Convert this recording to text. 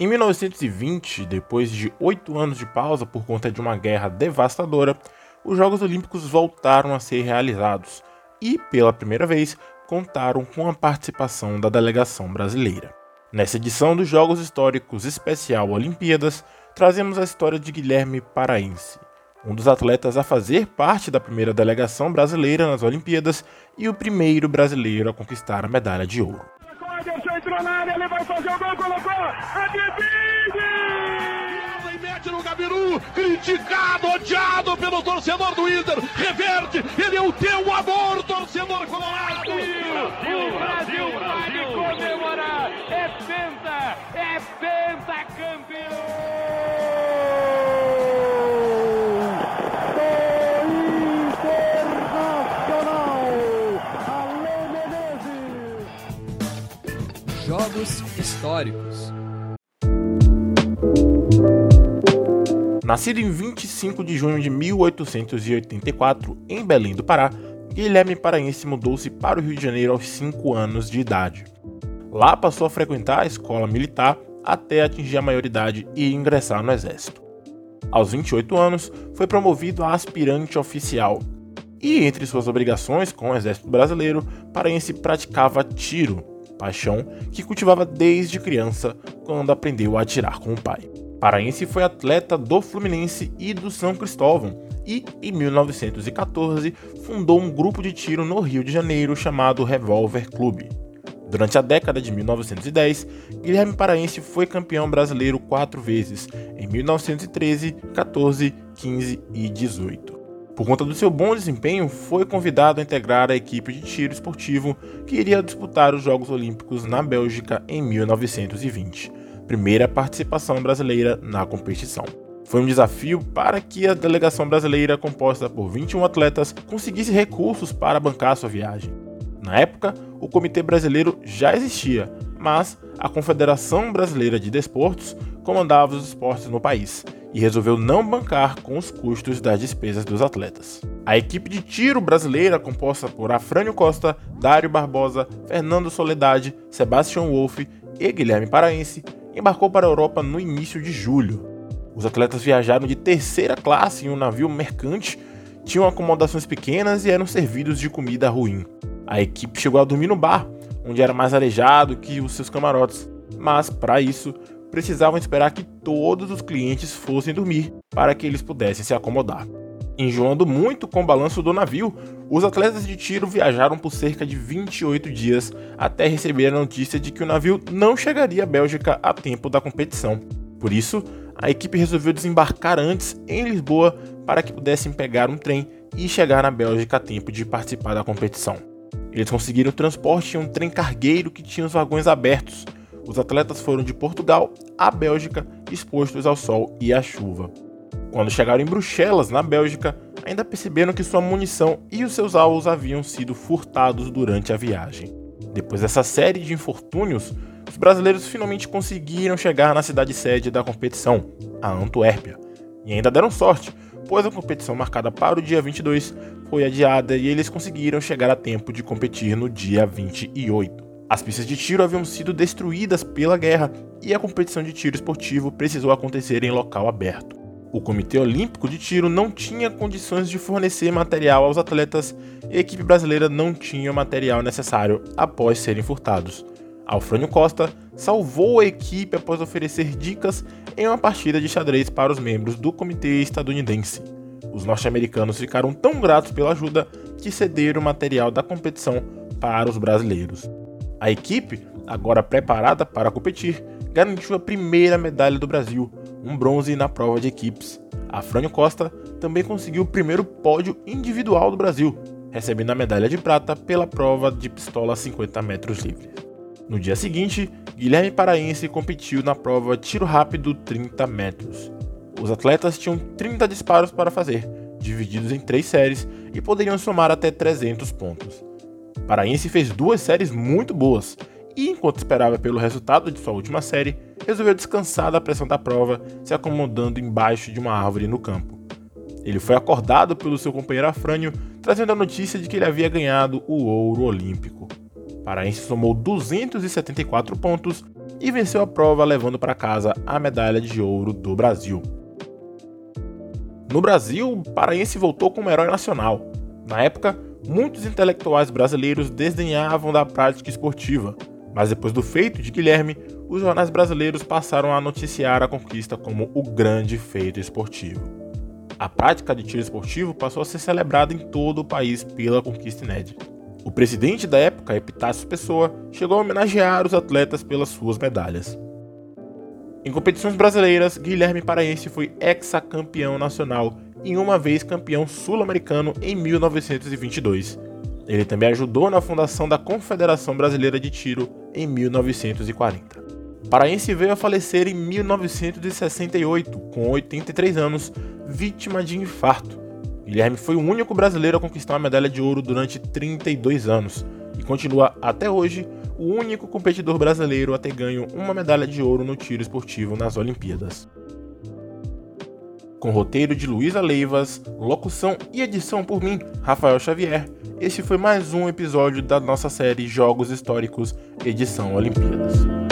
Em 1920, depois de oito anos de pausa por conta de uma guerra devastadora, os Jogos Olímpicos voltaram a ser realizados e, pela primeira vez, contaram com a participação da delegação brasileira. Nessa edição dos Jogos Históricos Especial Olimpíadas, trazemos a história de Guilherme Paraense, um dos atletas a fazer parte da primeira delegação brasileira nas Olimpíadas e o primeiro brasileiro a conquistar a medalha de ouro. Entrou na área, ele vai fazer o gol, colocou, mete no Gabiru, criticado, odiado pelo torcedor do Inter, reverte, ele é o teu amor, torcedor colorado. Brasil, Brasil, Brasil, comemorar, é penta, é penta campeão. Históricos. Nascido em 25 de junho de 1884 em Belém do Pará, Guilherme Paraense mudou-se para o Rio de Janeiro aos 5 anos de idade. Lá passou a frequentar a escola militar até atingir a maioridade e ingressar no exército. Aos 28 anos, foi promovido a aspirante oficial. E entre suas obrigações com o exército brasileiro, Paraense praticava tiro, paixão que cultivava desde criança, quando aprendeu a atirar com o pai. Paraense foi atleta do Fluminense e do São Cristóvão e, em 1914, fundou um grupo de tiro no Rio de Janeiro chamado Revolver Clube. Durante a década de 1910, Guilherme Paraense foi campeão brasileiro quatro vezes, em 1913, 14, 15 e 18. Por conta do seu bom desempenho, foi convidado a integrar a equipe de tiro esportivo que iria disputar os Jogos Olímpicos na Bélgica em 1920, primeira participação brasileira na competição. Foi um desafio para que a delegação brasileira, composta por 21 atletas, conseguisse recursos para bancar sua viagem. Na época, o Comitê Brasileiro já existia, mas a Confederação Brasileira de Desportos comandava os esportes no país e resolveu não bancar com os custos das despesas dos atletas. A equipe de tiro brasileira, composta por Afrânio Costa, Dário Barbosa, Fernando Soledade, Sebastião Wolff e Guilherme Paraense, embarcou para a Europa no início de julho. Os atletas viajaram de terceira classe em um navio mercante, tinham acomodações pequenas e eram servidos de comida ruim. A equipe chegou a dormir no bar, onde era mais arejado que os seus camarotes, mas para isso precisavam esperar que todos os clientes fossem dormir para que eles pudessem se acomodar. Enjoando muito com o balanço do navio, os atletas de tiro viajaram por cerca de 28 dias até receber a notícia de que o navio não chegaria à Bélgica a tempo da competição. Por isso, a equipe resolveu desembarcar antes em Lisboa para que pudessem pegar um trem e chegar na Bélgica a tempo de participar da competição. Eles conseguiram transporte em um trem cargueiro que tinha os vagões abertos, os atletas foram de Portugal à Bélgica, expostos ao sol e à chuva. Quando chegaram em Bruxelas, na Bélgica, ainda perceberam que sua munição e os seus alvos haviam sido furtados durante a viagem. Depois dessa série de infortúnios, os brasileiros finalmente conseguiram chegar na cidade sede da competição, a Antuérpia. E ainda deram sorte, pois a competição marcada para o dia 22 foi adiada e eles conseguiram chegar a tempo de competir no dia 28. As pistas de tiro haviam sido destruídas pela guerra e a competição de tiro esportivo precisou acontecer em local aberto. O Comitê Olímpico de Tiro não tinha condições de fornecer material aos atletas e a equipe brasileira não tinha o material necessário após serem furtados. Alfrânio Costa salvou a equipe após oferecer dicas em uma partida de xadrez para os membros do comitê estadunidense. Os norte-americanos ficaram tão gratos pela ajuda que cederam o material da competição para os brasileiros. A equipe, agora preparada para competir, garantiu a primeira medalha do Brasil, um bronze na prova de equipes. A Frânio Costa também conseguiu o primeiro pódio individual do Brasil, recebendo a medalha de prata pela prova de pistola 50 metros livres. No dia seguinte, Guilherme Paraense competiu na prova tiro rápido 30 metros. Os atletas tinham 30 disparos para fazer, divididos em três séries, e poderiam somar até 300 pontos. Paraense fez duas séries muito boas e, enquanto esperava pelo resultado de sua última série, resolveu descansar da pressão da prova, se acomodando embaixo de uma árvore no campo. Ele foi acordado pelo seu companheiro Afrânio, trazendo a notícia de que ele havia ganhado o ouro olímpico. Paraense somou 274 pontos e venceu a prova levando para casa a medalha de ouro do Brasil. No Brasil, paraense voltou como herói nacional. Na época, muitos intelectuais brasileiros desdenhavam da prática esportiva, mas depois do feito de Guilherme, os jornais brasileiros passaram a noticiar a conquista como o grande feito esportivo. A prática de tiro esportivo passou a ser celebrada em todo o país pela conquista inédita. O presidente da época, Epitácio Pessoa, chegou a homenagear os atletas pelas suas medalhas. Em competições brasileiras, Guilherme Paraense foi hexacampeão nacional e uma vez campeão sul-americano em 1922. Ele também ajudou na fundação da Confederação Brasileira de Tiro em 1940. Paraense veio a falecer em 1968, com 83 anos, vítima de infarto. Guilherme foi o único brasileiro a conquistar uma medalha de ouro durante 32 anos e continua até hoje o único competidor brasileiro a ter ganho uma medalha de ouro no tiro esportivo nas Olimpíadas. Com roteiro de Luísa Leivas, locução e edição por mim, Rafael Xavier, esse foi mais um episódio da nossa série Jogos Históricos, edição Olimpíadas.